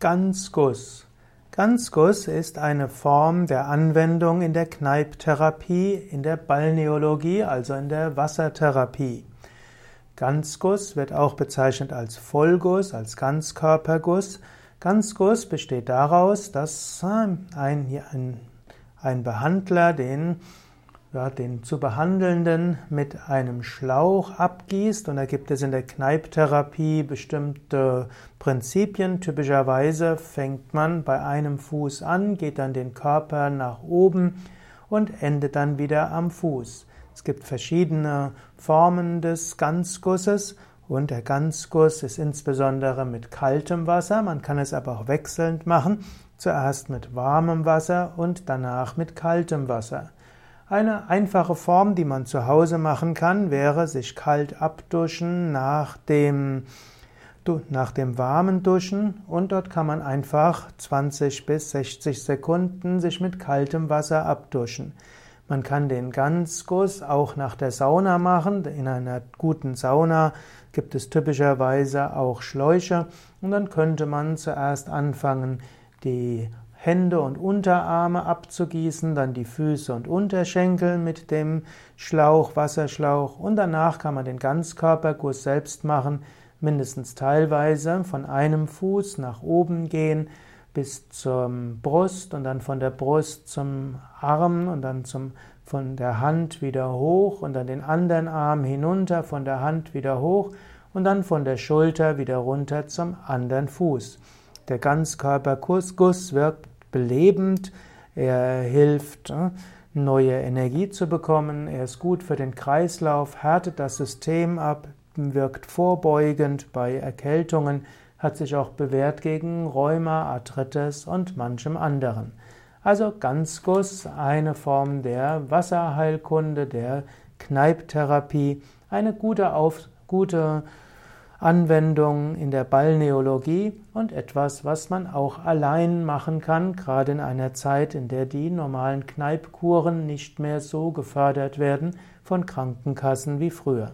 Ganzguss. Ganzguss ist eine Form der Anwendung in der Kneipptherapie, in der Balneologie, also in der Wassertherapie. Ganzguss wird auch bezeichnet als Vollguss, als Ganzkörperguss. Ganzguss besteht daraus, dass ein, ein, ein Behandler den ja, den zu Behandelnden mit einem Schlauch abgießt. Und da gibt es in der Kneipptherapie bestimmte Prinzipien. Typischerweise fängt man bei einem Fuß an, geht dann den Körper nach oben und endet dann wieder am Fuß. Es gibt verschiedene Formen des Ganzgusses und der Ganzguss ist insbesondere mit kaltem Wasser. Man kann es aber auch wechselnd machen. Zuerst mit warmem Wasser und danach mit kaltem Wasser. Eine einfache Form, die man zu Hause machen kann, wäre sich kalt abduschen nach dem, nach dem warmen Duschen und dort kann man einfach 20 bis 60 Sekunden sich mit kaltem Wasser abduschen. Man kann den Ganzguss auch nach der Sauna machen. In einer guten Sauna gibt es typischerweise auch Schläuche und dann könnte man zuerst anfangen, die Hände und Unterarme abzugießen, dann die Füße und Unterschenkel mit dem Schlauch, Wasserschlauch und danach kann man den Ganzkörperguss selbst machen, mindestens teilweise von einem Fuß nach oben gehen bis zum Brust und dann von der Brust zum Arm und dann zum, von der Hand wieder hoch und dann den anderen Arm hinunter, von der Hand wieder hoch und dann von der Schulter wieder runter zum anderen Fuß. Der Ganzkörperguss wirkt belebend, er hilft, äh, neue Energie zu bekommen, er ist gut für den Kreislauf, härtet das System ab, wirkt vorbeugend bei Erkältungen, hat sich auch bewährt gegen Rheuma, Arthritis und manchem anderen. Also Ganzguss, eine Form der Wasserheilkunde, der Kneipptherapie, eine gute, Auf, gute Anwendung in der Balneologie und etwas, was man auch allein machen kann, gerade in einer Zeit, in der die normalen Kneippkuren nicht mehr so gefördert werden von Krankenkassen wie früher.